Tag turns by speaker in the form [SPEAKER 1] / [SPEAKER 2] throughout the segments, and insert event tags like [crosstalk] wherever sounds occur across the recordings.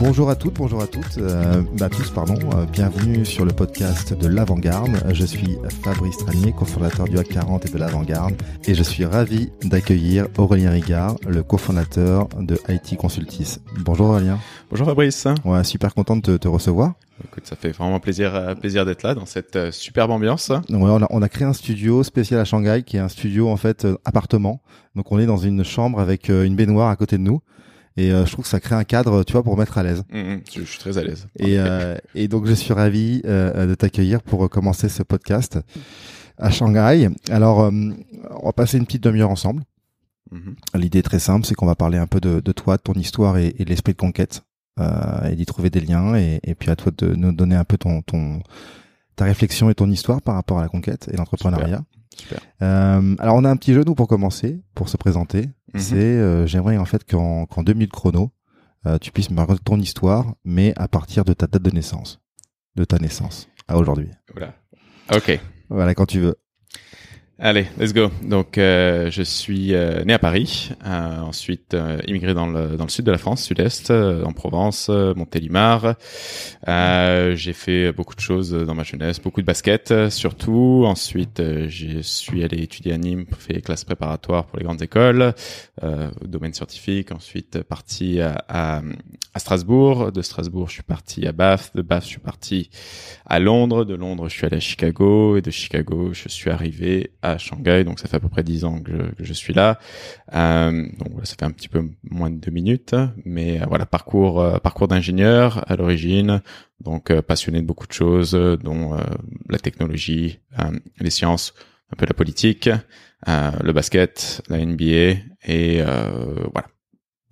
[SPEAKER 1] Bonjour à toutes, bonjour à toutes, euh, tous pardon, euh, bienvenue sur le podcast de l'Avant-Garde. Je suis Fabrice Tranier, cofondateur du HAC40 et de l'Avant-Garde, et je suis ravi d'accueillir Aurélien Rigard, le cofondateur de IT Consultis. Bonjour Aurélien.
[SPEAKER 2] Bonjour Fabrice.
[SPEAKER 1] Ouais, super content de te, te recevoir.
[SPEAKER 2] Écoute, ça fait vraiment plaisir, euh, plaisir d'être là dans cette euh, superbe ambiance.
[SPEAKER 1] Ouais, on, a, on a créé un studio spécial à Shanghai, qui est un studio en fait euh, appartement. Donc on est dans une chambre avec une baignoire à côté de nous. Et je trouve que ça crée un cadre, tu vois, pour mettre à l'aise.
[SPEAKER 2] Mhm, je, je suis très à l'aise.
[SPEAKER 1] Et, euh, et donc je suis ravi de t'accueillir pour commencer ce podcast à Shanghai. Alors, on va passer une petite demi-heure ensemble.
[SPEAKER 2] Mhm.
[SPEAKER 1] L'idée est très simple, c'est qu'on va parler un peu de, de toi, de ton histoire et, et de l'esprit de conquête, et d'y trouver des liens. Et, et puis à toi de nous donner un peu ton, ton ta réflexion et ton histoire par rapport à la conquête et l'entrepreneuriat.
[SPEAKER 2] Super.
[SPEAKER 1] Euh, alors on a un petit jeu nous pour commencer, pour se présenter.
[SPEAKER 2] Mhm.
[SPEAKER 1] C'est euh, j'aimerais en fait qu'en qu'en deux minutes chrono, euh, tu puisses me raconter ton histoire, mais à partir de ta date de naissance, de ta naissance à aujourd'hui.
[SPEAKER 2] Voilà. Ok.
[SPEAKER 1] Voilà quand tu veux.
[SPEAKER 2] Allez, let's go. Donc, euh, je suis euh, né à Paris, euh, ensuite euh, immigré dans le dans le sud de la France, sud-est, euh, en Provence, euh, Montélimar. J'ai fait beaucoup de choses dans ma jeunesse, beaucoup de basket surtout. Ensuite, je suis allé étudier à Nîmes, fait classe préparatoire pour les grandes écoles, domaine scientifique. Ensuite, parti à, à, à Strasbourg. De Strasbourg, je suis parti à Bath. De Bath, je suis parti à Londres. De Londres, je suis allé à Chicago. Et de Chicago, je suis arrivé à Shanghai. Donc, ça fait à peu près dix ans que je, que je suis là. Euh, donc, ça fait un petit peu moins de deux minutes. Mais euh, voilà, parcours, euh, parcours d'ingénieur à l'origine. Donc, euh, passionné de beaucoup de choses, euh, dont euh, la technologie, les sciences, un peu la politique, le basket, la NBA. Et voilà.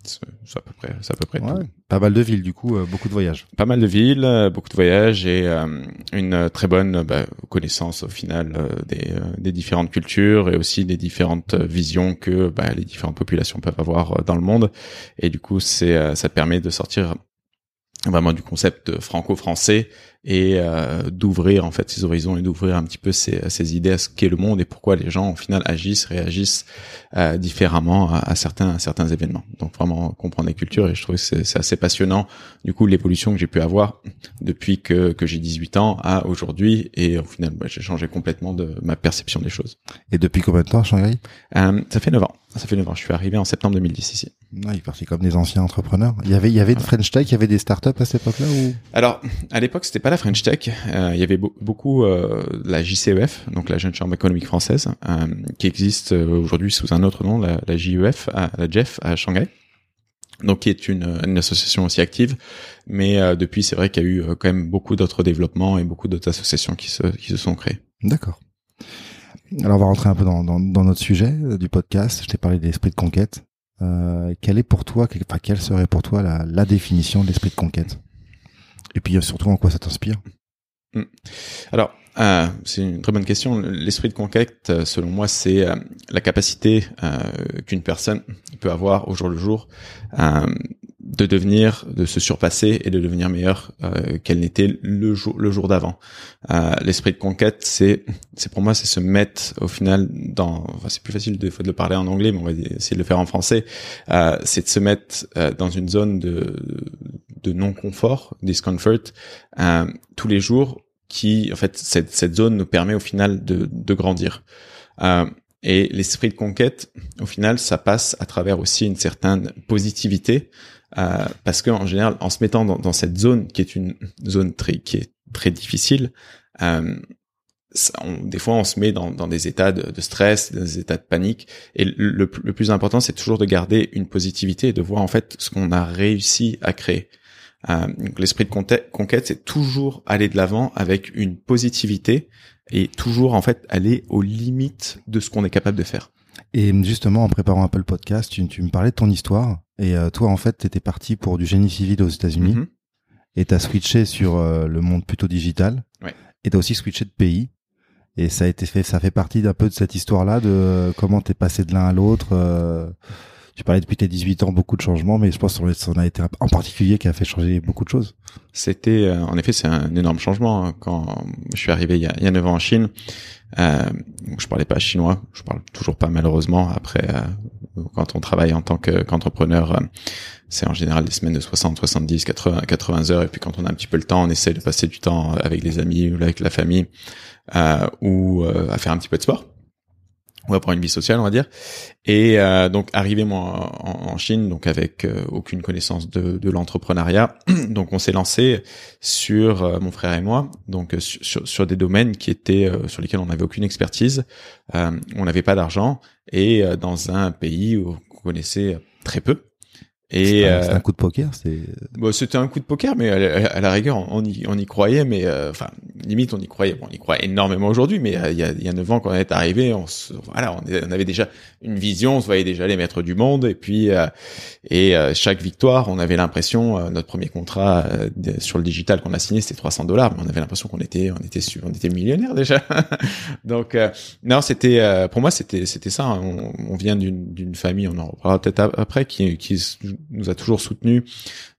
[SPEAKER 2] C'est à peu près, c'est à peu près tout.
[SPEAKER 1] Pas mal de villes du coup, euh, beaucoup de voyages.
[SPEAKER 2] Pas mal de villes, euh, beaucoup de voyages et euh, une très bonne bah, connaissance au final euh, des, euh, des différentes cultures et aussi des différentes visions que bah, les différentes populations peuvent avoir dans le monde. Et du coup, c'est ça te permet de sortir vraiment du concept franco-français et euh, d'ouvrir en fait ses horizons et d'ouvrir un petit peu ses, ses idées à ce qu'est le monde et pourquoi les gens au final agissent, réagissent euh, différemment à, à certains à certains événements. Donc vraiment comprendre les cultures et je trouve que c'est c'est assez passionnant du coup l'évolution que j'ai pu avoir depuis que que j'ai 18 ans à aujourd'hui et au final bah, j'ai changé complètement de ma perception des choses.
[SPEAKER 1] Et depuis combien de temps à Shanghai?
[SPEAKER 2] Euh, ça fait 9 ans. Ça fait 9 ans. Je suis arrivé en septembre 2010 ici.
[SPEAKER 1] Non, il est parti comme des anciens entrepreneurs. Il y avait, il y avait de French Tech, il y avait des startups à cette époque-là ou?
[SPEAKER 2] Alors, à l'époque, c'était pas la French Tech. Euh, il y avait beau- beaucoup euh, la JCEF, donc la Jeune Chambre économique française, euh, qui existe euh, aujourd'hui sous un autre nom, la, la JEF, à, la JEF à Shanghai. Donc, qui est une, une association aussi active, mais euh, depuis, c'est vrai qu'il y a eu euh, quand même beaucoup d'autres développements et beaucoup d'autres associations qui se, qui se sont créées.
[SPEAKER 1] D'accord. Alors on va rentrer un peu dans, dans, dans notre sujet euh, du podcast. Je t'ai parlé de l'esprit de conquête. Euh, quelle est pour toi, quelle, enfin, quelle serait pour toi la, la définition de l'esprit de conquête? Et puis euh, surtout en quoi ça t'inspire
[SPEAKER 2] Alors, euh, c'est une très bonne question. L'esprit de conquête, euh, selon moi, c'est euh, la capacité euh, qu'une personne peut avoir au jour le jour euh, de devenir, de se surpasser et de devenir meilleure qu'elle n'était le jour le jour d'avant. L'esprit de conquête, c'est c'est pour moi, c'est se mettre au final dans. Enfin, c'est plus facile des de le parler en anglais, mais on va essayer de le faire en français. C'est de se mettre dans une zone de de non confort, discomfort, euh, tous les jours qui, en fait, cette, cette zone nous permet au final de, de grandir. Euh, et l'esprit de conquête, au final, ça passe à travers aussi une certaine positivité, euh, parce que en général, en se mettant dans, dans cette zone qui est une zone très qui est très difficile, euh, des fois on se met dans, dans des états de, de stress, des états de panique. Et le, le plus important, c'est toujours de garder une positivité et de voir en fait ce qu'on a réussi à créer. Euh, L'esprit de conquête, c'est toujours aller de l'avant avec une positivité et toujours en fait aller aux limites de ce qu'on est capable de faire.
[SPEAKER 1] Et justement, en préparant un peu le podcast, tu, tu me parlais de ton histoire. Et euh, toi, en fait, tu étais parti pour du génie civil aux États-Unis.
[SPEAKER 2] Mhm.
[SPEAKER 1] Et tu as switché sur euh, le monde plutôt digital.
[SPEAKER 2] Ouais.
[SPEAKER 1] Et tu as aussi switché de pays. Et ça a été fait, ça fait partie d'un peu de cette histoire-là de comment t'es passé de l'un à l'autre. Euh, tu parlais depuis tes 18 ans beaucoup de changements, mais je pense que ça en a été en particulier qui a fait changer beaucoup de choses.
[SPEAKER 2] C'était, euh, en effet, c'est un énorme changement. hein. Quand je suis arrivé il y a, il y a 9 ans en Chine, euh, je parlais pas chinois. Je parle toujours pas malheureusement. Après, euh, quand on travaille en tant que- qu'entrepreneur, euh, c'est en général des semaines de 60, 70, 80, 80 heures. Et puis quand on a un petit peu le temps, on essaie de passer du temps avec les amis ou avec la famille euh, ou euh, à faire un petit peu de sport ou à prendre une vie sociale, on va dire. Et euh, donc arrivé en, Chine, donc avec euh, aucune connaissance de, l'entrepreneuriat, [clears throat] donc on s'est lancé sur euh, mon frère et moi, donc sur, sur, des domaines qui étaient sur lesquels on n'avait aucune expertise, on n'avait pas d'argent et dans un pays où on connaissait très peu. Et
[SPEAKER 1] C'est un-
[SPEAKER 2] euh,
[SPEAKER 1] un coup de poker. C'est
[SPEAKER 2] Bon, c'était un coup de poker, mais à la, à la rigueur, on y, on y croyait, mais euh, enfin, limite, on y croyait. Bon, on y croit énormément aujourd'hui, mais euh, il y a, il y a 9 ans quand on est arrivé, on, se, voilà, on, avait déjà une vision, on se voyait déjà les maîtres du monde, et puis euh, et euh, chaque victoire, on avait l'impression, euh, notre premier contrat euh, sur le digital qu'on a signé, c'était 300 dollars, mais on avait l'impression qu'on était, on était, on était millionnaire déjà. [laughs] Donc euh, non, c'était, euh, pour moi, c'était, c'était ça. hein. On, on vient d'une, d'une famille, on en reparlera peut-être ap- après, qui, qui nous a toujours soutenus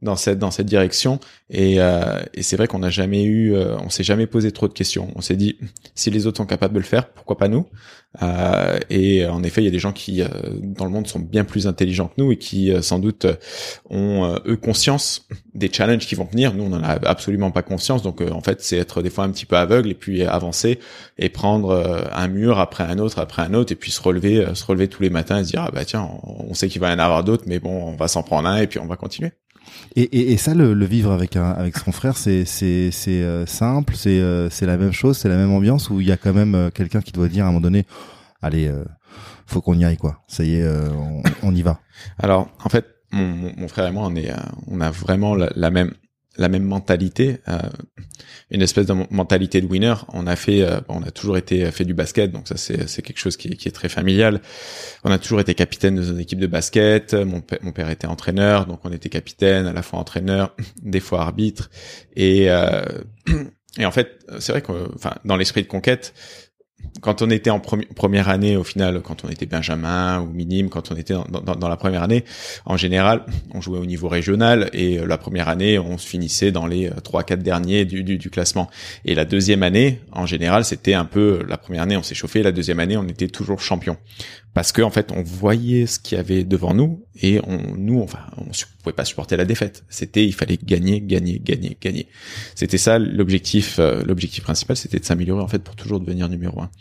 [SPEAKER 2] dans cette dans cette direction. Et, euh, et c'est vrai qu'on n'a jamais eu euh, on s'est jamais posé trop de questions. On s'est dit si les autres sont capables de le faire pourquoi pas nous? Euh, et en effet il y a des gens qui euh, dans le monde sont bien plus intelligents que nous et qui sans doute ont eux conscience des challenges qui vont venir. Nous on en a absolument pas conscience. Donc en fait c'est être des fois un petit peu aveugle et puis avancer et prendre un mur après un autre après un autre et puis se relever se relever tous les matins et se dire ah bah tiens on, on sait qu'il va y en avoir d'autres mais bon on va s'en prendre un et puis on va continuer
[SPEAKER 1] et, et, et ça, le, le vivre avec un avec son frère, c'est c'est c'est euh, simple, c'est euh, c'est la même chose, c'est la même ambiance où il y a quand même euh, quelqu'un qui doit dire à un moment donné, allez, euh, faut qu'on y aille quoi. Ça y est, euh, on, on y va.
[SPEAKER 2] Alors, en fait, mon, mon, mon frère et moi, on est, euh, on a vraiment la, la même, la même mentalité, euh, une espèce de mentalité de winner. On a fait, euh, on a toujours été fait du basket, donc ça c'est, c'est quelque chose qui, qui est très familial. On a toujours été capitaine de nos équipes de basket. Mon, père- mon père était entraîneur, donc on était capitaine, à la fois entraîneur, [laughs] des fois arbitre. Et, euh, [clears throat] et en fait, c'est vrai que, enfin, dans l'esprit de conquête, quand on était en premi- première année, au final, quand on était benjamin ou minime, quand on était dans, la première année, en général, on jouait au niveau régional et euh, la première année, on se finissait dans les euh, trois, quatre derniers du, du, du classement. Et la deuxième année, en général, c'était un peu la première année, on s'est chauffé. La deuxième année, on était toujours champion parce que en fait, on voyait ce qu'il y avait devant nous et on, nous, enfin, on su- pouvait pas supporter la défaite. C'était, il fallait gagner, gagner, gagner, gagner. C'était ça l'objectif. euh, l'objectif principal, c'était de s'améliorer en fait pour toujours devenir numéro un.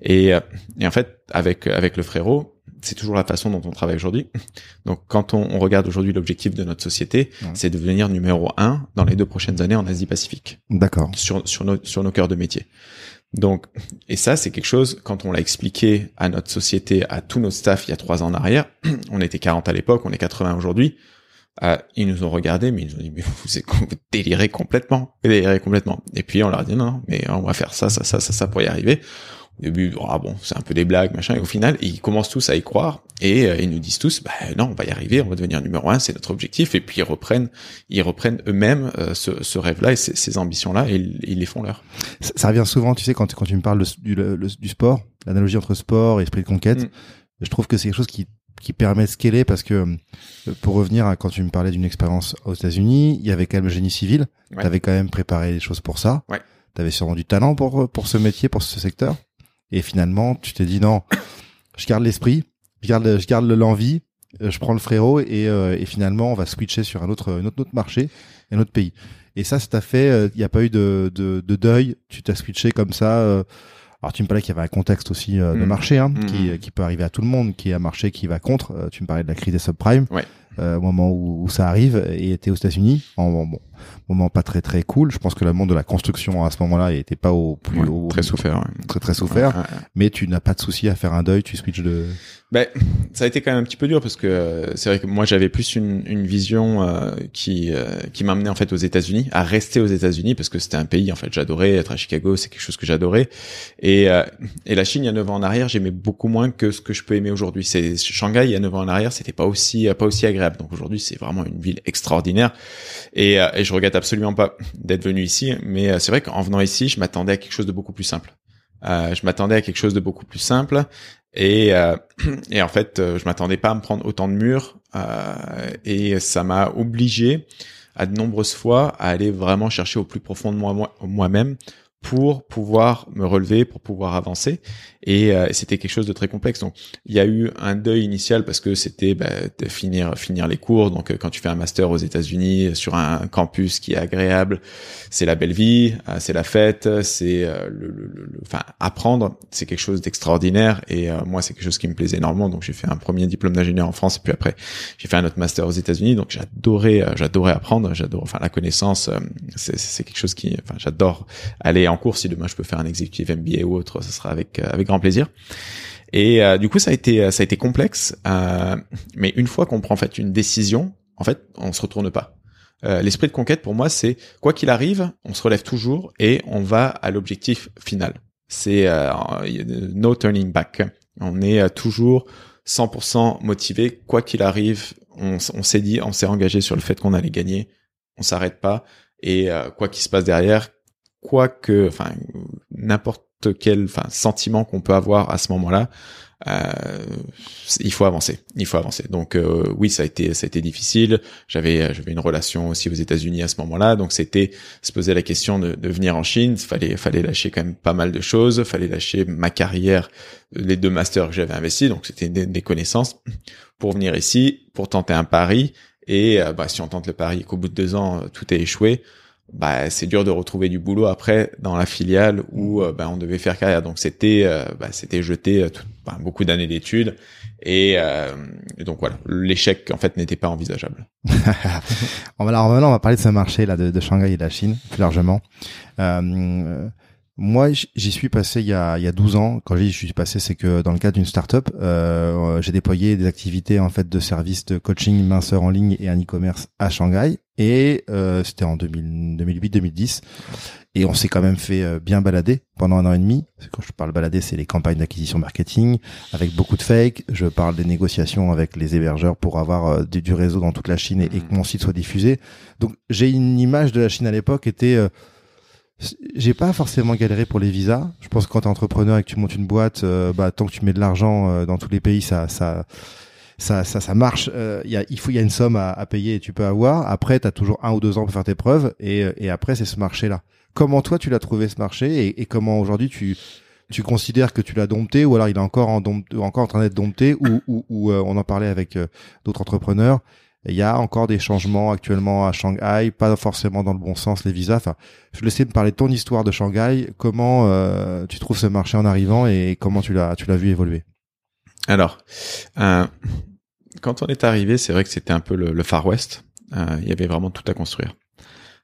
[SPEAKER 2] Et, euh, et en fait, avec avec le frérot, c'est toujours la façon dont on travaille aujourd'hui. Donc, quand on, on regarde aujourd'hui l'objectif de notre société,
[SPEAKER 1] Ouais.
[SPEAKER 2] c'est de devenir numéro un dans les deux prochaines années en Asie-Pacifique
[SPEAKER 1] D'accord.
[SPEAKER 2] sur, sur, nos, sur nos cœurs de métier. Donc, et ça, c'est quelque chose, quand on l'a expliqué à notre société, à tous nos staffs il y a trois ans en arrière, [clears throat] on était 40 à l'époque, on est 80 aujourd'hui, euh, ils nous ont regardé, mais ils nous ont dit, mais vous, délirez complètement, délirez complètement. Et puis, on leur a dit, non, non, mais on va faire ça, ça, ça, ça, ça pour y arriver. Au début, ah bon, c'est un peu des blagues, machin, et au final, ils commencent tous à y croire, et euh, ils nous disent tous, bah non, on va y arriver, on va devenir numéro un, c'est notre objectif, et puis ils reprennent, ils reprennent eux-mêmes euh, ce, ce rêve-là et ces, ces ambitions-là, et ils, ils les font leur.
[SPEAKER 1] Ça, ça revient souvent, tu sais, quand, quand tu me parles de- du, le- du sport, l'analogie entre sport et esprit de conquête,
[SPEAKER 2] Mm.
[SPEAKER 1] je trouve que c'est quelque chose qui, qui permet de scaler parce que, euh, pour revenir à quand tu me parlais d'une expérience aux États-Unis, il y avait quand même le génie civil.
[SPEAKER 2] Ouais.
[SPEAKER 1] Tu avais quand même préparé les choses pour ça.
[SPEAKER 2] Ouais.
[SPEAKER 1] Tu avais sûrement du talent pour, pour ce métier, pour ce secteur. Et finalement, tu t'es dit non, je garde l'esprit, je garde, je garde l'envie, euh, je prends le frérot et, euh, et finalement, on va switcher sur un autre, un autre, autre marché, un autre pays. Et ça, ça t'a fait, euh, il n'y a pas eu de, de, de deuil, tu t'as switché comme ça. euh. alors tu me parlais qu'il y avait un contexte aussi euh, de
[SPEAKER 2] Mm.
[SPEAKER 1] marché hein,
[SPEAKER 2] Mm.
[SPEAKER 1] qui, qui peut arriver à tout le monde, qui est un marché qui va contre. Tu me parlais de la crise des subprimes.
[SPEAKER 2] Ouais.
[SPEAKER 1] Au moment où, où, ça arrive et était aux États-Unis en bon, moment pas très très cool. Je pense que le monde de la construction à ce moment-là était pas au plus haut,
[SPEAKER 2] très souffert,
[SPEAKER 1] très très souffert. mais tu n'as pas de souci à faire un deuil, tu switches de.
[SPEAKER 2] Ben, ça a été quand même un petit peu dur parce que euh, c'est vrai que moi j'avais plus une, une vision euh, qui euh, qui m'amenait en fait aux États-Unis, à rester aux États-Unis parce que c'était un pays en fait j'adorais être à Chicago, c'est quelque chose que j'adorais et et la Chine il y a 9 ans en arrière j'aimais beaucoup moins que ce que je peux aimer aujourd'hui. C'est Shanghai il y a 9 ans en arrière c'était pas aussi pas aussi agréable donc aujourd'hui c'est vraiment une ville extraordinaire. Et, et je regrette absolument pas d'être venu ici. Mais c'est vrai qu'en venant ici je m'attendais à quelque chose de beaucoup plus simple. Euh, je m'attendais à quelque chose de beaucoup plus simple. Et, euh, [clears throat] en fait, euh, je m'attendais pas à me prendre autant de murs. Euh, et ça m'a obligé à de nombreuses fois à aller vraiment chercher au plus profond de moi moi-même pour pouvoir me relever, pour pouvoir avancer. Et euh, c'était quelque chose de très complexe. Donc, il y a eu un deuil initial parce que c'était bah, de finir finir les cours. Donc, euh, quand tu fais un master aux États-Unis sur un campus qui est agréable, c'est la belle vie, euh, c'est la fête, c'est le, le, le, enfin apprendre, c'est quelque chose d'extraordinaire. Et moi, c'est quelque chose qui me plaisait énormément. Donc, j'ai fait un premier diplôme d'ingénieur en France, et puis après, j'ai fait un autre master aux États-Unis. Donc, j'adorais, j'adorais apprendre, j'adore, enfin la connaissance, c'est quelque chose qui, enfin, j'adore aller en cours. Si demain je peux faire un executive MBA ou autre, ce sera avec avec grand plaisir. Et euh, du coup, ça a été ça a été complexe. Euh, mais une fois qu'on prend en fait une décision, en fait, on se retourne pas. Euh, L'esprit de conquête pour moi, c'est quoi qu'il arrive, on se relève toujours et on va à l'objectif final. C'est euh, no turning back. On est toujours 100% motivé, quoi qu'il arrive. On, on s'est dit, on s'est engagé sur le fait qu'on allait gagner. On s'arrête pas et quoi qu'il se passe derrière, quoi que, enfin, n'importe quel, enfin, sentiment qu'on peut avoir à ce moment-là, euh, il faut avancer. Il faut avancer. Donc euh, oui, ça a été, ça a été difficile. J'avais, j'avais une relation aussi aux États-Unis à ce moment-là, donc c'était se poser la question de, de venir en Chine. Fallait, fallait lâcher quand même pas mal de choses. Fallait lâcher ma carrière, les deux masters que j'avais investis, donc c'était des, des, connaissances pour venir ici, pour tenter un pari. Et euh, bah, si on tente le pari qu'au bout de deux ans tout est échoué, bah c'est dur de retrouver du boulot après dans la filiale où euh, bah, on devait faire carrière. Donc c'était euh, bah, c'était jeté euh, bah, beaucoup d'années d'études et, donc voilà l'échec en fait n'était pas envisageable. [laughs]
[SPEAKER 1] on va maintenant on va parler de ce marché là de, de Shanghai et de la Chine plus largement. Moi, j'y suis passé il y a, il y a 12 ans. Quand j'y suis passé, c'est que dans le cadre d'une startup, euh, j'ai déployé des activités en fait de services de coaching minceur en ligne et un e-commerce à Shanghai. Et euh, c'était en 2008-2010. Et on s'est quand même fait euh, bien balader pendant un an et demi. Quand je parle balader, c'est les campagnes d'acquisition marketing avec beaucoup de fake. Je parle des négociations avec les hébergeurs pour avoir euh, du, réseau dans toute la Chine et, et, que mon site soit diffusé. Donc j'ai une image de la Chine à l'époque était euh, j'ai pas forcément galéré pour les visas. Je pense que quand t'es entrepreneur et que tu montes une boîte, euh, bah tant que tu mets de l'argent euh, dans tous les pays, ça ça ça ça, marche. Euh, il y a une somme à, payer et tu peux avoir. Après, t'as toujours un ou deux ans pour faire tes preuves et après c'est ce marché là. Comment toi tu l'as trouvé ce marché et, comment aujourd'hui tu considères que tu l'as dompté ou alors il est encore en encore en train d'être dompté ou on en parlait avec d'autres entrepreneurs il y a encore des changements actuellement à Shanghai, pas forcément dans le bon sens les visas. Enfin, je laissais me parler de ton histoire de Shanghai. Comment euh, tu trouves ce marché en arrivant et comment tu l'as tu l'as vu évoluer?
[SPEAKER 2] Alors, euh, quand on est arrivé, c'est vrai que c'était un peu le, Far West. Euh, il y avait vraiment tout à construire.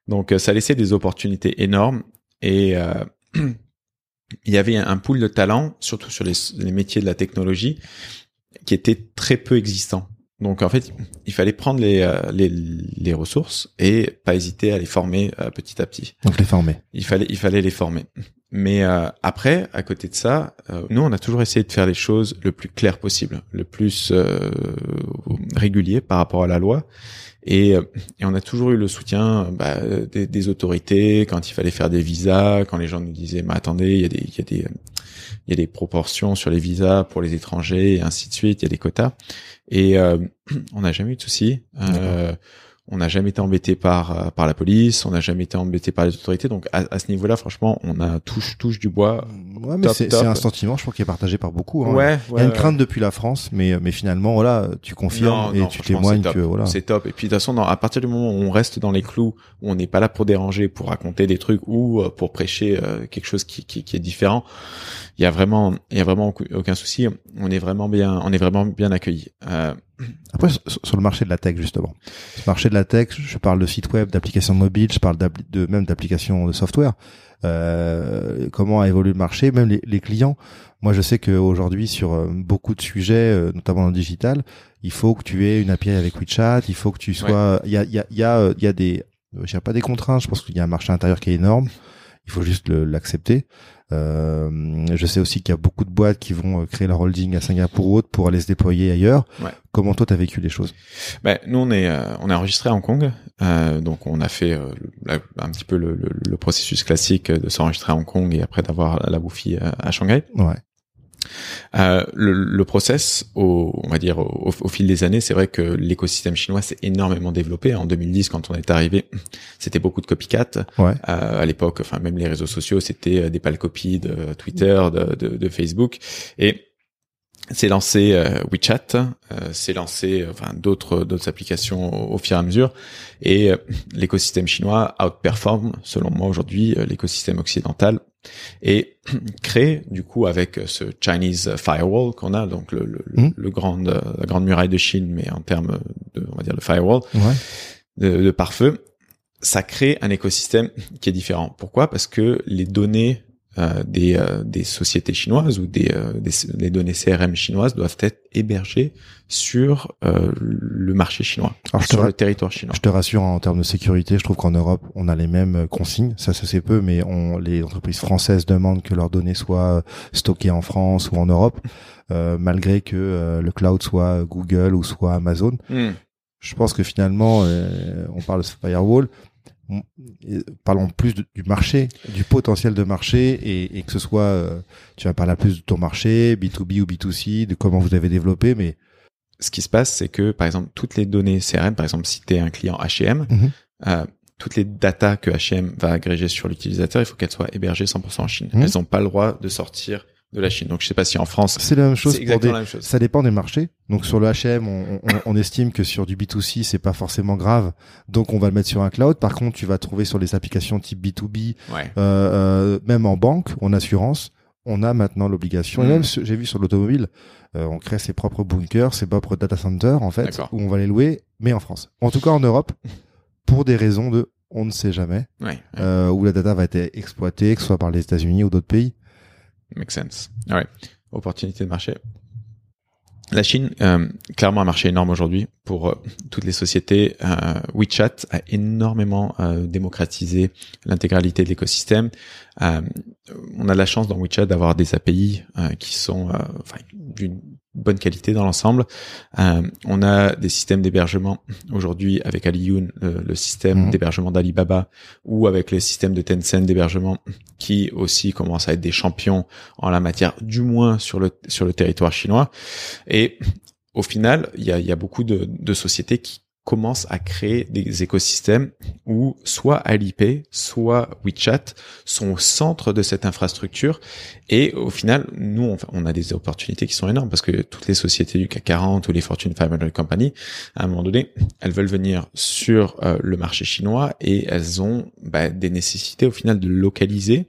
[SPEAKER 2] Donc, ça laissait des opportunités énormes et [clears throat] il y avait un pool de talents, surtout sur les, les métiers de la technologie, qui était très peu existant. Donc en fait, il fallait prendre les, euh, les, les ressources et pas hésiter à les former euh, petit à petit.
[SPEAKER 1] Donc les former.
[SPEAKER 2] Il fallait il fallait les former. Mais euh, après, à côté de ça, nous on a toujours essayé de faire les choses le plus clair possible, le plus régulier par rapport à la loi. Et, et, on a toujours eu le soutien bah, des, des, autorités quand il fallait faire des visas, quand les gens nous disaient "Mais attendez, il y a des il y a des il y a des proportions sur les visas pour les étrangers et ainsi de suite, il y a des quotas." Et euh, [clears throat] on n'a jamais eu de soucis. Euh, on n'a jamais été embêté par euh, par la police, on n'a jamais été embêté par les autorités. Donc à, à ce niveau-là, franchement, on a touche touche du bois.
[SPEAKER 1] Ouais, mais c'est un sentiment, je crois, qui est partagé par beaucoup. Hein.
[SPEAKER 2] Ouais,
[SPEAKER 1] Il y a une crainte depuis la France, mais mais finalement, voilà, tu confirmes et tu témoignes que voilà.
[SPEAKER 2] C'est top. Et puis de toute façon, à partir du moment où on reste dans les clous, où on n'est pas là pour déranger, pour raconter des trucs ou pour prêcher quelque chose qui, qui, qui est différent, il y a vraiment, il y a vraiment aucun souci. On est vraiment bien, on est vraiment bien accueilli. Euh,
[SPEAKER 1] Après, sur le marché de la tech, justement. Le marché de la tech, je parle de sites web, d'applications mobiles, je parle de même d'applications de software. Euh, comment a évolué le marché, même les, les clients? Moi, je sais qu'aujourd'hui, sur euh, beaucoup de sujets, euh, notamment dans le digital, il faut que tu aies une API avec WeChat, il faut que tu sois, il y a, il y a, il y a, il y a des, je pas des contraintes. Je pense qu'il y a un marché intérieur qui est énorme. Il faut juste l'accepter. Euh, je sais aussi qu'il y a beaucoup de boîtes qui vont euh, créer leur holding à Singapour ou autre pour aller se déployer ailleurs. Ouais. Comment toi t'as vécu les choses?
[SPEAKER 2] Ben, Nous on est euh, on est enregistré à Hong Kong, euh, donc on a fait euh, un petit peu le, le, le processus classique de s'enregistrer à Hong Kong et après d'avoir la, la à Shanghai.
[SPEAKER 1] Ouais.
[SPEAKER 2] Euh, le, le, process, au, on va dire au, au fil des années, c'est vrai que l'écosystème chinois s'est énormément développé. En 2010, quand on est arrivé, c'était beaucoup de copycat.
[SPEAKER 1] Ouais.
[SPEAKER 2] Euh, à l'époque, enfin même les réseaux sociaux, c'était euh, des pâles copies de Twitter, de, de, de Facebook, et c'est lancé euh, WeChat, euh, c'est lancé euh, enfin d'autres d'autres applications au, fur et à mesure et l'écosystème chinois outperforme selon moi aujourd'hui l'écosystème occidental et [clears throat] crée du coup avec ce Chinese firewall qu'on a donc le, le, mmh. le grande la grande muraille de Chine mais en termes de on va dire le firewall
[SPEAKER 1] ouais.
[SPEAKER 2] de, de pare-feu ça crée un écosystème qui est différent pourquoi? Parce que les données des, euh, des sociétés chinoises ou des, euh, des, données CRM chinoises doivent être hébergées sur le marché chinois, Alors, sur le territoire chinois.
[SPEAKER 1] Je te rassure en termes de sécurité, je trouve qu'en Europe on a les mêmes consignes, ça ça c'est peu, mais on, les entreprises françaises demandent que leurs données soient stockées en France ou en Europe, malgré que le cloud soit Google ou soit Amazon.
[SPEAKER 2] Hmm.
[SPEAKER 1] Je pense que finalement, on parle de firewall, parlons plus du marché, du potentiel de marché et, et que ce soit, euh, tu vas parler plus de ton marché, B2B ou B2C, de comment vous avez développé, mais
[SPEAKER 2] ce qui se passe, c'est que par exemple toutes les données CRM, par exemple si tu es un client H&M, euh, toutes les datas que H&M va agréger sur l'utilisateur, il faut qu'elles soient hébergées 100% en Chine. Mhm. Elles n'ont pas le droit de sortir de la Chine. Donc je sais pas si en France
[SPEAKER 1] c'est la même chose. La même chose. Ça dépend des marchés. Donc sur le H&M, on, on, on, estime que sur du B2C c'est pas forcément grave. Donc on va le mettre sur un cloud. Par contre, tu vas trouver sur les applications type
[SPEAKER 2] B2B,
[SPEAKER 1] ouais. euh, euh, même en banque, en assurance, on a maintenant l'obligation. Et hmm. même j'ai vu sur l'automobile, euh, on crée ses propres bunkers, ses propres data centers en fait, où on va les louer, mais en France. En tout cas en Europe, pour des raisons de on ne sait jamais,
[SPEAKER 2] ouais,
[SPEAKER 1] euh, où la data va être exploitée, que ce soit par les États-Unis ou d'autres pays.
[SPEAKER 2] Make sense. Ouais. Opportunité de marché. La Chine, euh, clairement un marché énorme aujourd'hui pour euh, toutes les sociétés. Euh, WeChat a énormément démocratisé l'intégralité de l'écosystème. On a la chance dans WeChat d'avoir des API qui sont d'une bonne qualité dans l'ensemble. Euh, on a des systèmes d'hébergement aujourd'hui avec Aliyun, le, le système mhm. d'hébergement d'Alibaba, ou avec les systèmes de Tencent d'hébergement qui aussi commencent à être des champions en la matière, du moins sur le sur le territoire chinois. Et au final, il y a, y a, beaucoup de, de sociétés qui commence à créer des écosystèmes où soit Alipay, soit WeChat sont au centre de cette infrastructure. Et au final, nous, on, a des opportunités qui sont énormes parce que toutes les sociétés du CAC 40 ou les Fortune 500 Company, à un moment donné, elles veulent venir sur euh, le marché chinois et elles ont bah, des nécessités au final de localiser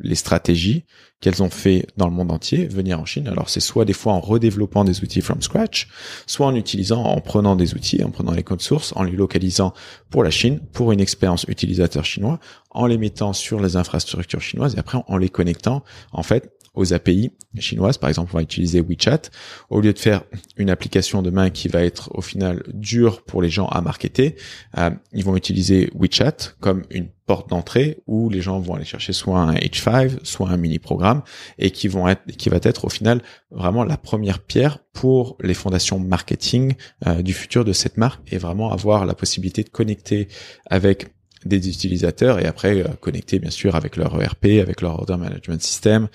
[SPEAKER 2] les stratégies qu'elles ont fait dans le monde entier venir en Chine. Alors c'est soit des fois en redéveloppant des outils from scratch, soit en utilisant, en prenant des outils, en prenant les codes sources, en les localisant pour la Chine, pour une expérience utilisateur chinois, en les mettant sur les infrastructures chinoises et après en les connectant en fait aux API chinoises. Par exemple, on va utiliser WeChat. Au lieu de faire une application demain qui va être au final dure pour les gens à marketer, euh, ils vont utiliser WeChat comme une porte d'entrée où les gens vont aller chercher soit un H5, soit un mini programme et qui vont être, qui va être au final vraiment la première pierre pour les fondations marketing euh, du futur de cette marque et vraiment avoir la possibilité de connecter avec des utilisateurs et après euh, connecter bien sûr avec leur ERP, avec leur order management system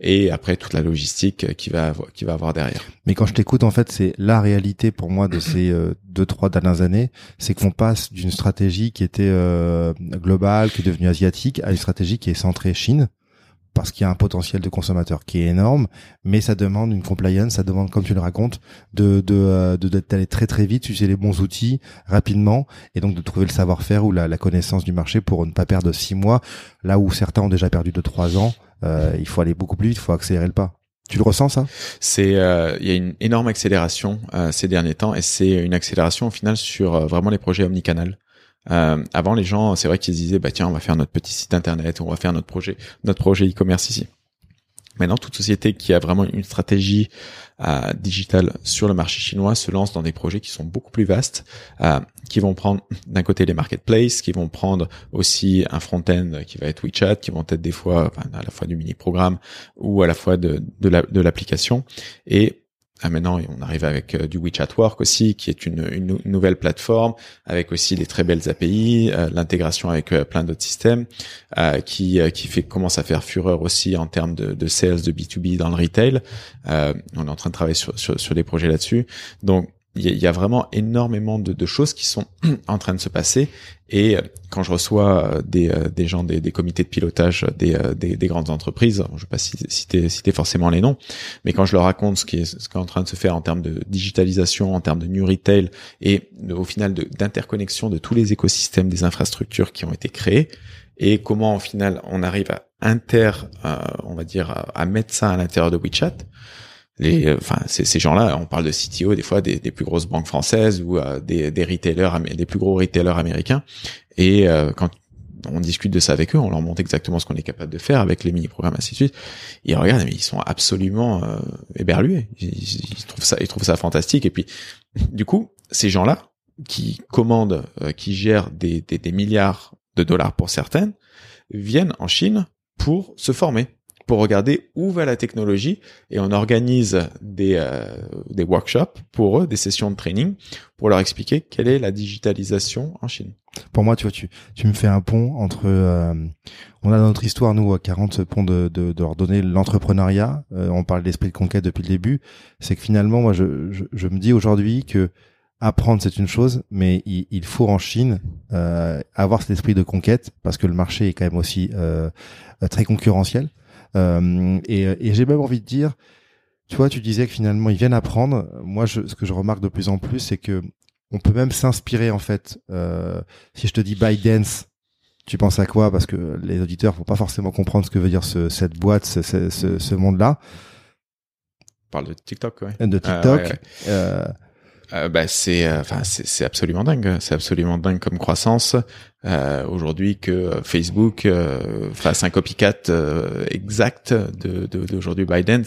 [SPEAKER 2] et après toute la logistique qui va qui va avoir derrière.
[SPEAKER 1] Mais quand je t'écoute en fait, c'est la réalité pour moi de ces euh, deux trois dernières années, c'est qu'on passe d'une stratégie qui était euh, globale, qui est devenue asiatique, à une stratégie qui est centrée Chine parce qu'il y a un potentiel de consommateur qui est énorme, mais ça demande une compliance, ça demande, comme tu le racontes, de de d'aller très très vite, utiliser les bons outils rapidement, et donc de trouver le savoir-faire ou la, connaissance du marché pour ne pas perdre six mois, là où certains ont déjà perdu de trois ans. il faut aller beaucoup plus vite, il faut accélérer le pas. Tu le ressens ça?
[SPEAKER 2] C'est euh, il y a une énorme accélération euh, ces derniers temps et c'est une accélération au final sur euh, vraiment les projets omnicanal. Avant les gens, c'est vrai qu'ils disaient bah tiens on va faire notre petit site internet, on va faire notre projet notre projet e-commerce ici. Maintenant, toute société qui a vraiment une stratégie euh, digitale sur le marché chinois se lance dans des projets qui sont beaucoup plus vastes, euh, qui vont prendre d'un côté les marketplaces, qui vont prendre aussi un front-end qui va être WeChat, qui vont être des fois enfin, à la fois du mini-programme ou à la fois de, de l'application. et ah, maintenant, on arrive avec euh, du WeChat Work aussi, qui est une, une, nouvelle plateforme avec aussi des très belles API, euh, l'intégration avec euh, plein d'autres systèmes, qui qui fait commence à faire fureur aussi en termes de, de sales de B2B dans le retail. on est en train de travailler sur, sur, sur des projets là-dessus. Donc il y, a vraiment énormément de, choses qui sont [clears throat] en train de se passer. Et euh, quand je reçois euh, des, euh, des gens des, comités de pilotage des, des, des, grandes entreprises, je vais pas citer, forcément les noms, mais quand je leur raconte ce qui est, en train de se faire en termes de digitalisation, en termes de new retail et au final d'interconnexion de, tous les écosystèmes des infrastructures qui ont été créées, et comment au final on arrive à inter, on va dire, à mettre ça à l'intérieur de WeChat les, euh, enfin, ces gens-là, on parle de CTO des fois des, des plus grosses banques françaises ou euh, des, des retailers, des plus gros retailers américains. Et euh, quand on discute de ça avec eux, on leur montre exactement ce qu'on est capable de faire avec les mini-programmes ainsi de suite. Ils regardent, mais ils sont absolument euh, éberlués. Ils, ils, trouvent ça, ils trouvent ça fantastique. Et puis, du coup, ces gens-là qui commandent, qui gèrent des, des, des milliards de dollars pour certaines, viennent en Chine pour se former pour regarder où va la technologie et on organise des, euh, des workshops pour eux, des sessions de training pour leur expliquer quelle est la digitalisation en Chine.
[SPEAKER 1] Pour moi, tu vois, tu, tu me fais un pont entre, euh, on a dans notre histoire, nous, à 40 ponts de, de, de leur donner l'entrepreneuriat, euh, on parle d'esprit de conquête depuis le début, c'est que finalement, moi, je, je, me dis aujourd'hui que apprendre c'est une chose, mais il, faut en Chine euh, avoir cet esprit de conquête parce que le marché est quand même aussi euh, très concurrentiel. Euh, et, j'ai même envie de dire, tu vois, tu disais que finalement ils viennent apprendre. Moi, je, ce que je remarque de plus en plus, c'est que on peut même s'inspirer en fait. Euh, si je te dis ByteDance, tu penses à quoi? Parce que les auditeurs vont pas forcément comprendre ce que veut dire ce, cette boîte, ce, ce, ce, monde-là.
[SPEAKER 2] On parle de TikTok, ouais.
[SPEAKER 1] De TikTok. Ah,
[SPEAKER 2] euh, euh, bah, c'est, enfin, c'est absolument dingue. C'est absolument dingue comme croissance euh, aujourd'hui que Facebook euh, fasse un copycat euh, exact de d'aujourd'hui de, Biden,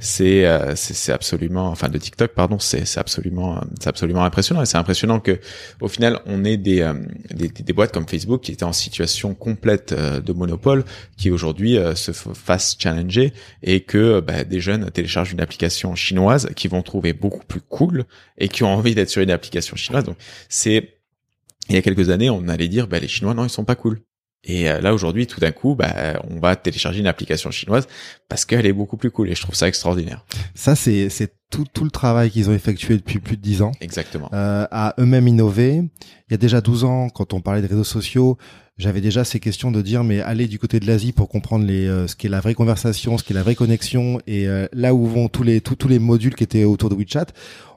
[SPEAKER 2] c'est euh, c'est absolument, enfin de TikTok pardon, c'est c'est absolument c'est absolument impressionnant. Et c'est impressionnant que au final on ait des, euh, des, des boîtes comme Facebook qui étaient en situation complète de monopole qui aujourd'hui se fassent challenger et que bah, des jeunes téléchargent une application chinoise qui vont trouver beaucoup plus cool et qui ont envie d'être sur une application chinoise. Donc c'est il y a quelques années, on allait dire, bah, les Chinois, non, ils sont pas cool. Et euh, là aujourd'hui, tout d'un coup, bah, on va télécharger une application chinoise parce qu'elle est beaucoup plus cool. Et je trouve ça extraordinaire.
[SPEAKER 1] Ça, c'est c'est tout tout le travail qu'ils ont effectué depuis plus de dix ans.
[SPEAKER 2] Exactement.
[SPEAKER 1] Euh, à eux-mêmes innover. Il y a déjà 12 ans, quand on parlait des réseaux sociaux, j'avais déjà ces questions de dire mais allez du côté de l'Asie pour comprendre les euh, ce qui est la vraie conversation, ce qui est la vraie connexion et euh, là où vont tous les tous tous les modules qui étaient autour de WeChat.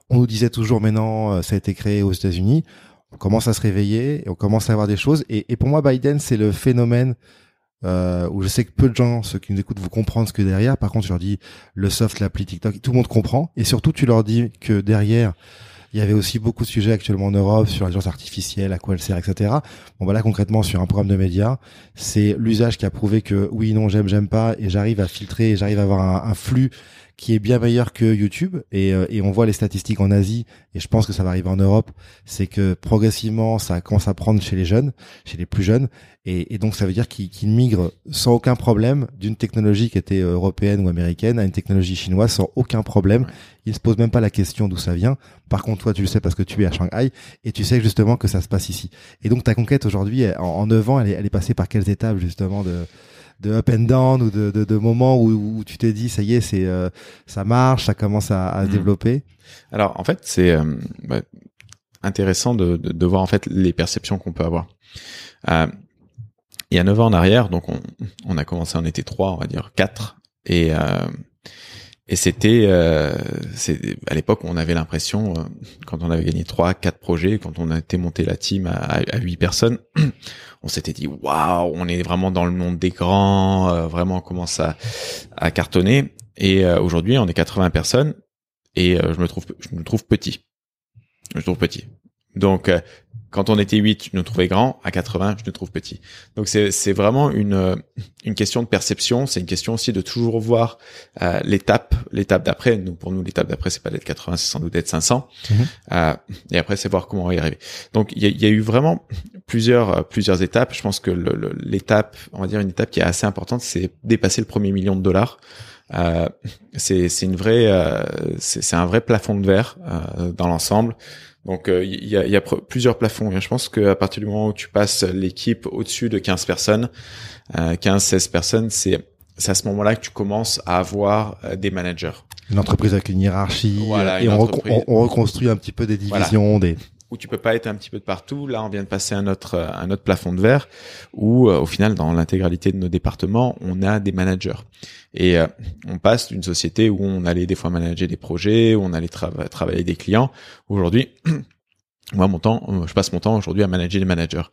[SPEAKER 1] On nous disait toujours mais non, ça a été créé aux États-Unis on commence à se réveiller on commence à avoir des choses. Et, pour moi, Biden, c'est le phénomène euh, où je sais que peu de gens, ceux qui nous écoutent, vous comprendre ce que derrière. Par contre, je leur dis le soft, l'appli TikTok, tout le monde comprend. Et surtout, tu leur dis que derrière, il y avait aussi beaucoup de sujets actuellement en Europe sur l'intelligence artificielle, à quoi elle sert, etc. Bon, voilà, concrètement, sur un programme de médias, c'est l'usage qui a prouvé que oui, non, j'aime, j'aime pas, et j'arrive à filtrer, j'arrive à avoir un flux qui est bien meilleur que YouTube et, euh, et on voit les statistiques en Asie et je pense que ça va arriver en Europe, c'est que progressivement ça commence à prendre chez les jeunes, chez les plus jeunes et, et donc ça veut dire qu'ils migrent sans aucun problème d'une technologie qui était européenne ou américaine à une technologie chinoise sans aucun problème. Ils se posent même pas la question d'où ça vient. Par contre toi tu le sais parce que tu es à Shanghai et tu sais justement que ça se passe ici. Et donc ta conquête aujourd'hui en, en 9 ans elle est, elle est passée par quelles étapes justement de de up and down ou de, de, de moments où, où, tu t'es dit ça y est c'est euh, ça marche ça commence à, à se mm. développer
[SPEAKER 2] alors en fait c'est euh, bah, intéressant de, de, de, voir en fait les perceptions qu'on peut avoir euh, il y a 9 ans en arrière, donc on, on a commencé, on était trois, on va dire quatre, et euh, et c'était euh, c'est à l'époque on avait l'impression euh, quand on avait gagné trois, quatre projets, quand on a été monté la team à, à 8 personnes, on s'était dit waouh, on est vraiment dans le monde des grands, euh, vraiment on commence à, à cartonner. Et euh, aujourd'hui, on est 80 personnes et euh, je me trouve je me trouve petit. Je me trouve petit. Donc quand on était 8, je nous trouvais grand. À 80, je nous trouve petit. Donc c'est vraiment une une question de perception. C'est une question aussi de toujours voir euh, l'étape l'étape d'après. Nous pour nous l'étape d'après c'est pas d'être 80, c'est sans doute d'être 500.
[SPEAKER 1] Mhm.
[SPEAKER 2] Euh, et après c'est voir comment on va y arriver. Donc il y a, y a eu vraiment plusieurs euh, plusieurs étapes. Je pense que le- le- l'étape, on va dire une étape qui est assez importante, c'est dépasser le premier million de dollars. Euh, c'est une vraie euh, c'est c'est un vrai plafond de verre euh, dans l'ensemble. Donc euh, il y a, y a plusieurs plafonds. Je pense qu'à partir du moment où tu passes l'équipe au-dessus de 15 personnes, euh, 15-16 personnes, c'est à ce moment-là que tu commences à avoir euh, des managers.
[SPEAKER 1] Une entreprise avec une hiérarchie.
[SPEAKER 2] Voilà,
[SPEAKER 1] euh, et
[SPEAKER 2] une
[SPEAKER 1] on,
[SPEAKER 2] entreprise.
[SPEAKER 1] on- on reconstruit un petit peu des divisions, des.
[SPEAKER 2] Où tu peux pas être un petit peu de partout. Là, on vient de passer un autre euh, un autre plafond de verre où euh, au final dans l'intégralité de nos départements, on a des managers. Et euh, on passe d'une société où on allait des fois manager des projets, où on allait trava- travailler des clients. Aujourd'hui, [clears throat] moi mon temps, euh, je passe mon temps aujourd'hui à manager les managers.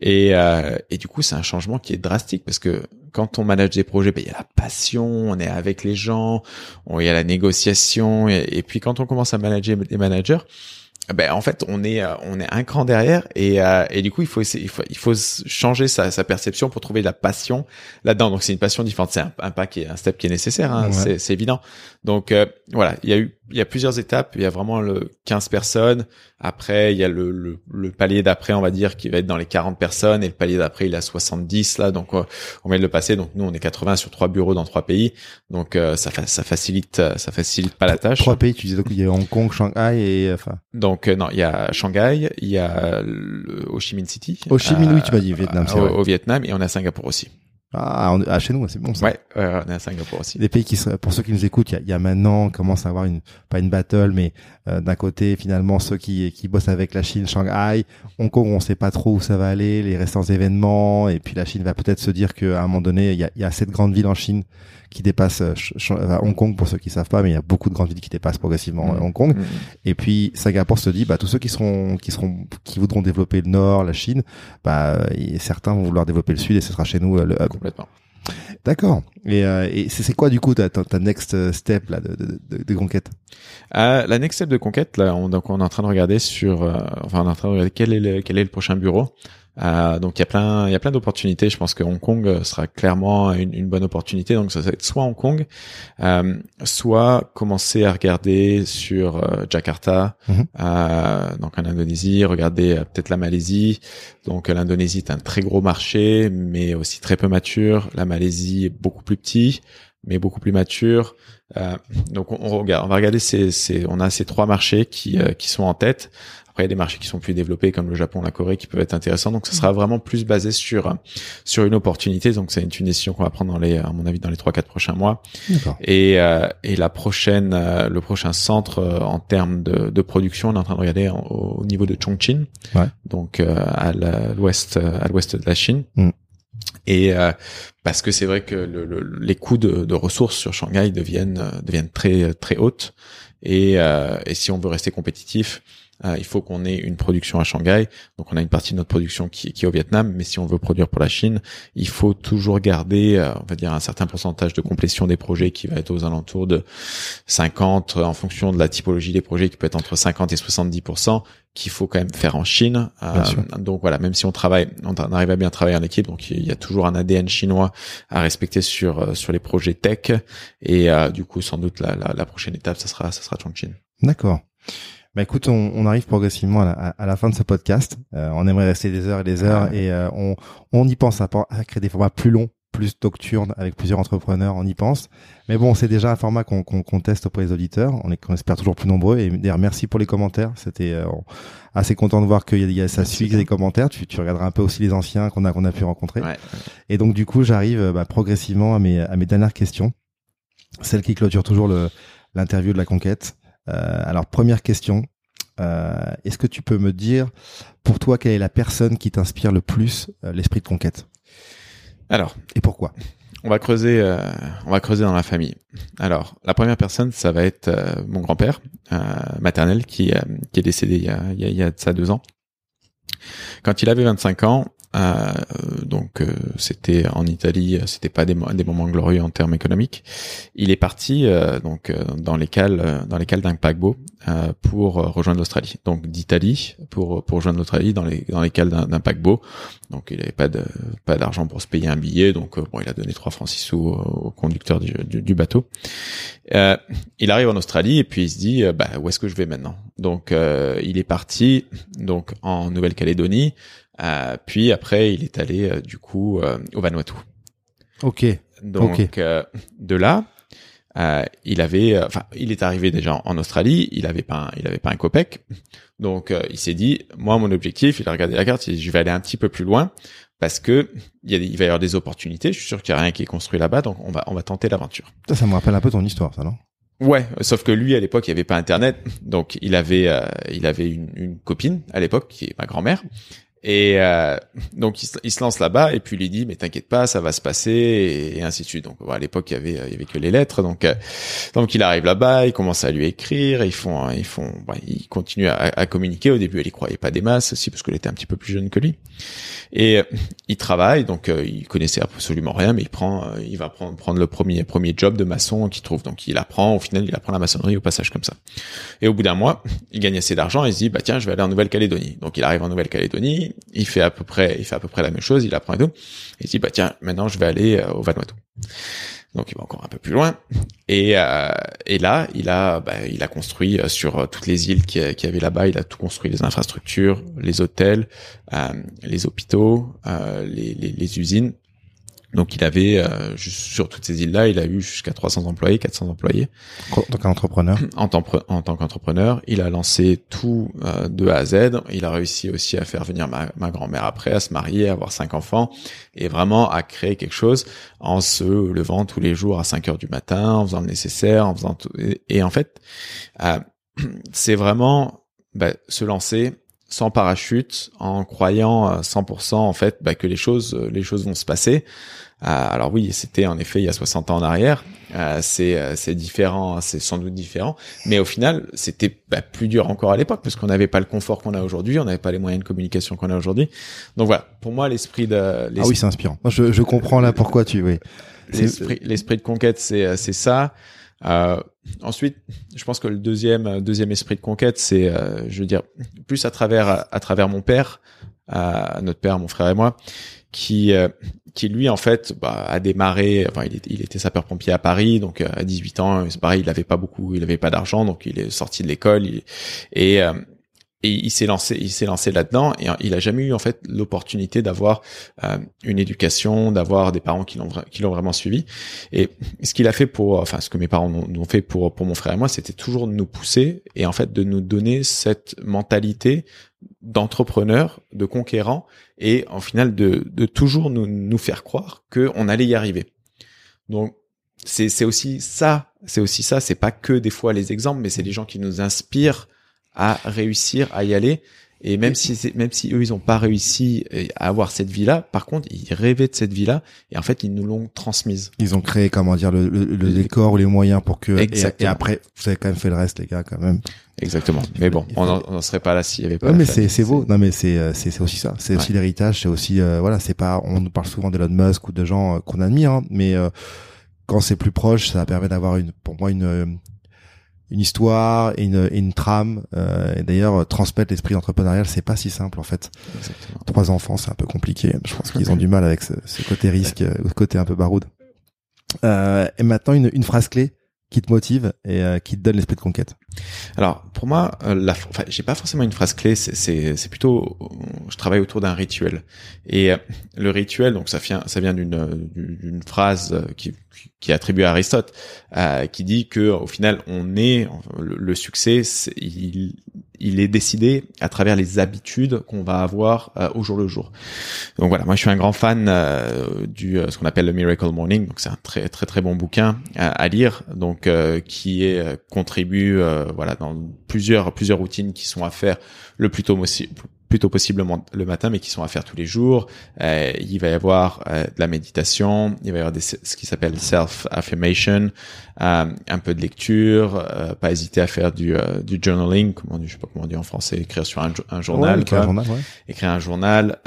[SPEAKER 2] Et euh, et du coup, c'est un changement qui est drastique parce que quand on manage des projets, ben, il y a la passion, on est avec les gens, il y a la négociation et, et puis quand on commence à manager des managers, ben en fait on est euh, on est un cran derrière et euh, et du coup il faut essayer, il faut il faut changer sa, sa perception pour trouver la passion là-dedans. Donc c'est une passion différente. C'est un, un pas qui est un step qui est nécessaire hein,
[SPEAKER 1] Ouais.
[SPEAKER 2] c'est évident donc euh, voilà il y a eu il y a plusieurs étapes. Il y a vraiment le 15 personnes. Après il y a le le, le palier d'après on va dire qui va être dans les 40 personnes. Et le palier d'après il à 70 là. Donc euh, on vient de le passer. Donc nous on est 80 sur trois bureaux dans trois pays. Donc euh, ça ça facilite euh, ça facilite pas la tâche.
[SPEAKER 1] Trois pays, tu disais donc il y a Hong Kong, Shanghai et enfin.
[SPEAKER 2] donc euh, non, il y a Shanghai, il y a le Ho Chi Minh City.
[SPEAKER 1] Ho Chi Minh,
[SPEAKER 2] euh,
[SPEAKER 1] oui, tu m'as dit Vietnam, c'est
[SPEAKER 2] au, au Vietnam et on a Singapour aussi.
[SPEAKER 1] Ah, on- ah, chez nous, c'est bon ça.
[SPEAKER 2] Ouais, ouais, on est à Singapour aussi.
[SPEAKER 1] Des pays qui pour ceux qui nous écoutent, il y y a maintenant, on commence à avoir une, pas une battle, mais euh, d'un côté, finalement, ceux qui, qui bossent avec la Chine, Shanghai, Hong Kong, on sait pas trop où ça va aller, les restants événements, et puis la Chine va peut-être se dire qu'à un moment donné, il y a, y a assez de grandes villes en Chine qui dépassent euh, euh, Hong Kong, pour ceux qui savent pas, mais il y a beaucoup de grandes villes qui dépassent progressivement euh,
[SPEAKER 2] Mhm.
[SPEAKER 1] Hong Kong.
[SPEAKER 2] Mhm.
[SPEAKER 1] Et puis Singapour se dit, bah tous ceux qui seront, qui seront, qui voudront développer le Nord, la Chine, bah certains vont vouloir développer le Sud, et ce sera chez nous euh, le hub.
[SPEAKER 2] Complètement.
[SPEAKER 1] D'accord. Et, euh, et c'est quoi du coup ta, ta, ta next step là de, de, de, de conquête
[SPEAKER 2] Euh, la next step de conquête, là, on, donc on est en train de regarder sur, euh, enfin, on est en train de regarder quel est le, quel est le prochain bureau. Euh, donc il y a plein, il y a plein d'opportunités. Je pense que Hong Kong euh, sera clairement une, une bonne opportunité. Donc ça va être soit Hong Kong, euh, soit commencer à regarder sur euh, Jakarta, euh, donc en Indonésie, regarder euh, peut-être la Malaisie. Donc l'Indonésie est un très gros marché, mais aussi très peu mature. La Malaisie est beaucoup plus petit, mais beaucoup plus mature. Euh, donc on, on regarde, on va regarder ces, ces, on a ces trois marchés qui, euh, qui sont en tête. Après, il y a des marchés qui sont plus développés comme le Japon, la Corée, qui peuvent être intéressants. Donc, ce sera vraiment plus basé sur sur une opportunité. Donc, c'est une, décision qu'on va prendre dans les, à mon avis, dans les trois quatre prochains mois. Et euh, et la prochaine, euh, le prochain centre euh, en termes de, de production, on est en train de regarder en- au, au niveau de Chongqing,
[SPEAKER 1] Ouais.
[SPEAKER 2] donc euh, à l'ouest à l'ouest de la Chine.
[SPEAKER 1] Mm.
[SPEAKER 2] Et euh, parce que c'est vrai que le, le- les coûts de, de ressources sur Shanghai deviennent deviennent très très hautes. Et, euh, et si on veut rester compétitif, euh, il faut qu'on ait une production à Shanghai. Donc on a une partie de notre production qui, qui est au Vietnam, mais si on veut produire pour la Chine, il faut toujours garder, euh, on va dire, un certain pourcentage de complétion des projets qui va être aux alentours de 50, euh, en fonction de la typologie des projets, qui peut être entre 50 et 70% qu'il faut quand même faire en Chine. Euh, donc voilà, même si on travaille, on arrive à bien travailler en équipe, donc il y a toujours un ADN chinois à respecter sur sur les projets tech. Et du coup, sans doute la, la, la prochaine étape, ça sera ça sera Chongqing.
[SPEAKER 1] D'accord. Bah écoute, on, on arrive progressivement à la, à- la fin de ce podcast. Euh, on aimerait rester des heures et des heures et euh, on, on y pense à, à créer des formats plus longs, plus nocturnes avec plusieurs entrepreneurs. On y pense. Mais bon, c'est déjà un format qu'on qu'on teste auprès des auditeurs. On est espère toujours plus nombreux. Et d'ailleurs, merci pour les commentaires. C'était euh, assez content de voir qu'il y a, y a ça suit des commentaires. Tu, tu regarderas un peu aussi les anciens qu'on a qu'on a pu rencontrer.
[SPEAKER 2] Ouais.
[SPEAKER 1] Et donc du coup, j'arrive euh, bah, progressivement à mes à mes dernières questions, celles qui clôturent toujours l'interview de la conquête. Euh, alors première question, euh, est-ce que tu peux me dire pour toi quelle est la personne qui t'inspire le plus euh, l'esprit de conquête?
[SPEAKER 2] Alors,
[SPEAKER 1] Et pourquoi?
[SPEAKER 2] on va creuser, euh, on va creuser dans la famille. Alors, la première personne, ça va être euh, mon grand-père euh, maternel qui, euh, qui est décédé il y, a, il, y a, ça deux ans. Quand il avait 25 ans, euh, donc euh, c'était en Italie, c'était pas des, des moments glorieux en termes économiques. Il est parti euh, donc euh, dans les cales, euh, dans les cales d'un paquebot euh, pour euh, rejoindre l'Australie. Donc d'Italie pour pour rejoindre l'Australie dans les dans les cales d'un paquebot. Donc il avait pas de pas d'argent pour se payer un billet, donc euh, bon il a donné trois francs six sous au, conducteur du, du, du bateau. Euh, il arrive en Australie et puis il se dit euh, bah où est-ce que je vais maintenant? Donc euh, il est parti donc en Nouvelle-Calédonie. Euh, puis après, il est allé euh, du coup euh, au Vanuatu.
[SPEAKER 1] Ok.
[SPEAKER 2] Donc
[SPEAKER 1] Ok.
[SPEAKER 2] euh, de là, euh, il avait, euh, enfin, il est arrivé déjà en, Australie. Il avait pas, un, il avait pas un copec. Donc euh, il s'est dit, moi mon objectif, il a regardé la carte, il dit, je vais aller un petit peu plus loin parce que il, y a il va y avoir des opportunités. Je suis sûr qu'il y a rien qui est construit là-bas, donc on va, on va tenter l'aventure.
[SPEAKER 1] Ça, ça me rappelle un peu ton histoire, ça, non?
[SPEAKER 2] Ouais, sauf que lui à l'époque il n'y avait pas internet, donc il avait euh, il avait une, une copine à l'époque qui est ma grand-mère et euh, donc il se, lance là-bas et puis lui dit mais t'inquiète pas ça va se passer et, et ainsi de suite. Donc à l'époque il y avait il y avait que les lettres. Donc euh, donc il arrive là-bas, il commence à lui écrire, ils font ils font bah, ils continuent à, à communiquer. Au début elle y croyait pas des masses aussi parce qu'elle était un petit peu plus jeune que lui. Et euh, il travaille donc euh, il connaissait absolument rien mais il prend euh, il va prendre prendre le premier premier job de maçon qu'il trouve. Donc il apprend au final il apprend la maçonnerie au passage comme ça. Et au bout d'un mois il gagne assez d'argent et il se dit bah tiens je vais aller en Nouvelle-Calédonie. Donc il arrive en Nouvelle-Calédonie il fait à peu près il fait à peu près la même chose il apprend et tout. Il dit bah tiens maintenant je vais aller euh, au Vanuatu donc il va encore un peu plus loin. Et euh, et là il a bah, il a construit euh, sur euh, toutes les îles qu'il y, avait là-bas il a tout construit. Les infrastructures les hôtels les hôpitaux les usines donc il avait euh, juste sur toutes ces îles-là il a eu jusqu'à 300 employés 400 employés
[SPEAKER 1] En tant qu'entrepreneur. [clears throat]
[SPEAKER 2] en tant, pre- en tant qu'entrepreneur, il a lancé tout euh, de A à Z. Il a réussi aussi à faire venir ma, ma grand-mère après, à se marier, à avoir cinq enfants, et vraiment à créer quelque chose en se levant tous les jours à 5 heures du matin, en faisant le nécessaire, en faisant tout. Et, et en fait, euh, [clears throat] c'est vraiment bah, se lancer sans parachute, en croyant à 100% en fait bah, que les choses, les choses vont se passer. Euh, alors oui, c'était en effet il y a 60 ans en arrière. Euh, c'est euh, c'est différent, c'est sans doute différent, mais au final c'était bah, plus dur encore à l'époque parce qu'on n'avait pas le confort qu'on a aujourd'hui, on n'avait pas les moyens de communication qu'on a aujourd'hui. Donc voilà, pour moi l'esprit de
[SPEAKER 1] Ah oui, c'est inspirant. Moi, Je, je comprends là pourquoi tu. Oui.
[SPEAKER 2] L'esprit l'esprit de conquête c'est euh, c'est ça euh, ensuite je pense que le deuxième euh, deuxième esprit de conquête c'est euh, je veux dire plus à travers à travers mon père euh, notre père mon frère et moi qui euh, qui lui en fait bah, a démarré enfin il était, il était sapeur pompier à Paris donc euh, à 18 ans c'est pareil il avait pas beaucoup il avait pas d'argent donc il est sorti de l'école et euh, et il s'est lancé il s'est lancé là-dedans et euh, il a jamais eu en fait l'opportunité d'avoir euh, une éducation d'avoir des parents qui l'ont qui l'ont vraiment suivi. Et ce qu'il a fait pour enfin ce que mes parents ont fait pour pour mon frère et moi c'était toujours de nous pousser et en fait de nous donner cette mentalité d'entrepreneur de conquérant et en final de de toujours nous nous faire croire que on allait y arriver. Donc c'est c'est aussi ça c'est aussi ça. C'est pas que des fois les exemples mais c'est les gens qui nous inspirent à réussir à y aller et même si même si eux ils ont pas réussi euh, à avoir cette vie là par contre ils rêvaient de cette vie là et en fait ils nous l'ont transmise
[SPEAKER 1] Ils ont créé, comment dire, le, le, le décor ou les moyens pour que.
[SPEAKER 2] Exactement.
[SPEAKER 1] et après, vous avez quand même fait le reste, les gars, quand même.
[SPEAKER 2] exactement mais bon on en- on n'en serait pas là s'il y avait pas
[SPEAKER 1] Ouais, mais c'est c'est beau. Non, mais c'est euh, c'est c'est aussi ça. C'est aussi l'héritage. C'est aussi euh, voilà. C'est pas. On nous parle souvent d'Elon Musk ou de gens euh, qu'on admire, hein, mais euh, quand c'est plus proche, ça permet d'avoir une, pour moi, une une histoire et une, et une trame. Euh, et d'ailleurs, euh, transmettre l'esprit entrepreneurial, c'est pas si simple en fait.
[SPEAKER 2] Exactement.
[SPEAKER 1] Trois enfants, c'est un peu compliqué. Je pense qu'ils ont du mal avec ce, ce côté risque, euh, ce côté un peu baroud. Euh, et maintenant, une, une phrase clé qui te motive et euh, qui te donne l'esprit de conquête.
[SPEAKER 2] Alors pour moi, euh, la, enfin, j'ai pas forcément une phrase clé. C'est, plutôt, je travaille autour d'un rituel. Et euh, le rituel, donc ça vient, ça vient d'une, d'une phrase euh, qui, qui est attribuée à Aristote, euh, qui dit que au final, on est le, le succès, il, il est décidé à travers les habitudes qu'on va avoir euh, au jour le jour. Donc voilà, moi je suis un grand fan euh, du ce qu'on appelle le Miracle Morning. Donc c'est un très très très bon bouquin à, à lire, donc qui est contribue euh, voilà dans plusieurs plusieurs routines qui sont à faire le plus tôt possible plutôt possiblement le matin, mais qui sont à faire tous les jours. Euh, il va y avoir euh, de la méditation, il va y avoir des, ce qui s'appelle self-affirmation, euh, un peu de lecture, euh, pas hésiter à faire du, euh, du journaling, comment on dit, je sais pas comment on dit en français, écrire sur un, un journal,
[SPEAKER 1] Ouais, écrire un journal, ouais.
[SPEAKER 2] écrire un journal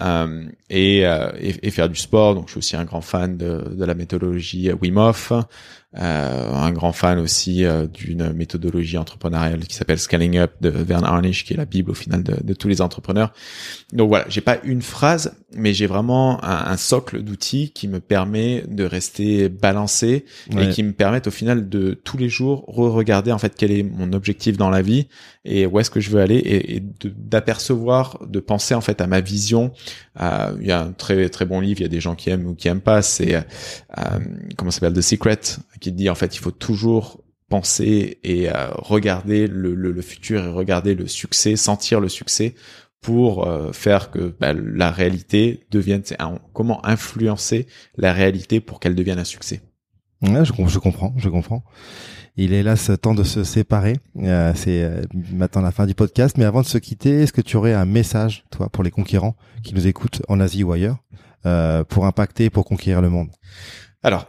[SPEAKER 2] et, et, et, faire du sport. Donc, je suis aussi un grand fan de, de la méthodologie Wim Hof. Euh, un grand fan aussi euh, d'une méthodologie entrepreneuriale qui s'appelle Scaling Up de Vern Harnish, qui est la bible au final de, de tous les entrepreneurs. Donc voilà, j'ai pas une phrase, mais j'ai vraiment un, un socle d'outils qui me permet de rester balancé
[SPEAKER 1] Ouais.
[SPEAKER 2] et qui me permettent au final de tous les jours re-regarder en fait quel est mon objectif dans la vie et où est-ce que je veux aller et, d'apercevoir, de, penser en fait à ma vision. Euh, il y a un très très bon livre, il y a des gens qui aiment ou qui aiment pas, c'est euh, comment ça s'appelle The Secret qui dit en fait il faut toujours penser et euh, regarder le, le, le futur et regarder le succès, sentir le succès pour euh, faire que bah, la réalité devienne comment influencer la réalité pour qu'elle devienne un succès.
[SPEAKER 1] Ouais, je, je comprends, je comprends. Il est hélas temps de se séparer. Euh, c'est euh, maintenant la fin du podcast. Mais avant de se quitter, est-ce que tu aurais un message, toi, pour les conquérants qui nous écoutent en Asie ou ailleurs, euh, pour impacter, pour conquérir le monde?
[SPEAKER 2] Alors,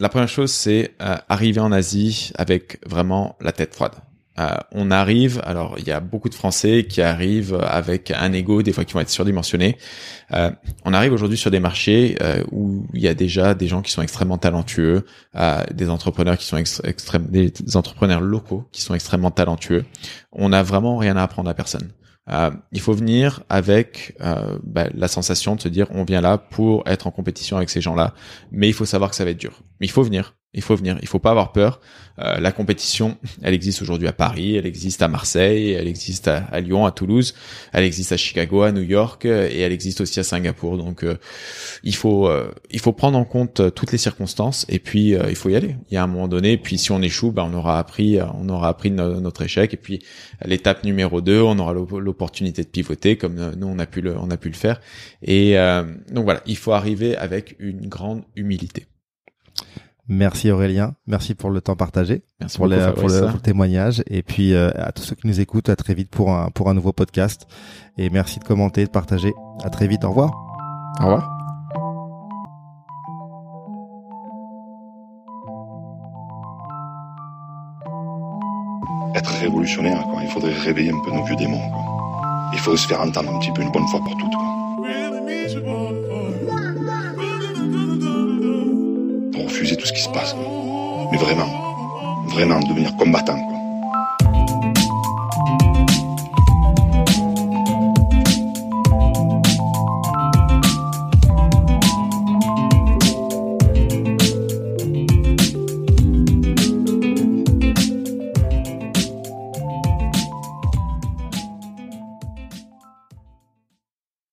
[SPEAKER 2] la première chose, c'est euh, arriver en Asie avec vraiment la tête froide. Euh, on arrive, alors il y a beaucoup de Français qui arrivent avec un ego, des fois qui vont être surdimensionnés. Euh, on arrive aujourd'hui sur des marchés euh, où il y a déjà des gens qui sont extrêmement talentueux, euh, des entrepreneurs qui sont ex- extrême, des entrepreneurs locaux qui sont extrêmement talentueux. On n'a vraiment rien à apprendre à personne. Euh, il faut venir avec euh, bah, la sensation de se dire on vient là pour être en compétition avec ces gens-là, mais il faut savoir que ça va être dur. Mais il faut venir, il faut venir, il faut pas avoir peur. Euh, la compétition, elle existe aujourd'hui à Paris, elle existe à Marseille, elle existe à, Lyon, à Toulouse, elle existe à Chicago, à New York euh, et elle existe aussi à Singapour. Donc euh, il faut euh, il faut prendre en compte euh, toutes les circonstances et puis euh, il faut y aller. Il y a un moment donné, puis si on échoue, ben on aura appris on aura appris no- notre échec et puis l'étape numéro 2, on aura l'op- l'opportunité de pivoter comme nous on a pu le on a pu le faire. Et donc voilà, il faut arriver avec une grande humilité.
[SPEAKER 1] Merci Aurélien, merci pour le temps partagé,
[SPEAKER 2] Merci
[SPEAKER 1] pour,
[SPEAKER 2] beaucoup,
[SPEAKER 1] les- pour, le,
[SPEAKER 2] Fabrice.
[SPEAKER 1] pour le témoignage, et puis euh, à tous ceux qui nous écoutent, à très vite pour un pour un nouveau podcast. Et merci de commenter, de partager. À très vite, au revoir.
[SPEAKER 2] Au revoir.
[SPEAKER 3] être révolutionnaire, quoi. Il faudrait réveiller un peu nos vieux démons, quoi. Il faudrait se faire entendre un petit peu une bonne fois pour toutes, quoi. Mais vraiment, vraiment devenir combattant.